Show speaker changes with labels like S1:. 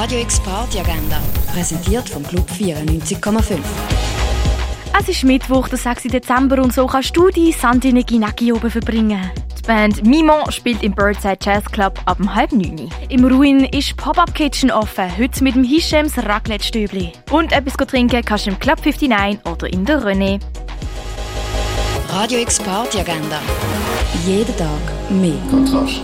S1: Radio X Party Agenda, präsentiert vom Club 94,5.
S2: Es ist Mittwoch, der 6. Dezember und so kannst du die Sandine Ginaki oben verbringen.
S3: Die Band Mimon spielt im Birdside Jazz Club ab um halb neun.
S2: Im Ruin ist Pop-Up Kitchen offen, heute mit dem Hischems Raclette-Stöbli.
S3: Und etwas trinken kannst du im Club 59 oder in der René.
S1: Radio X Party Agenda. Jeden Tag mehr.
S4: Kontrast.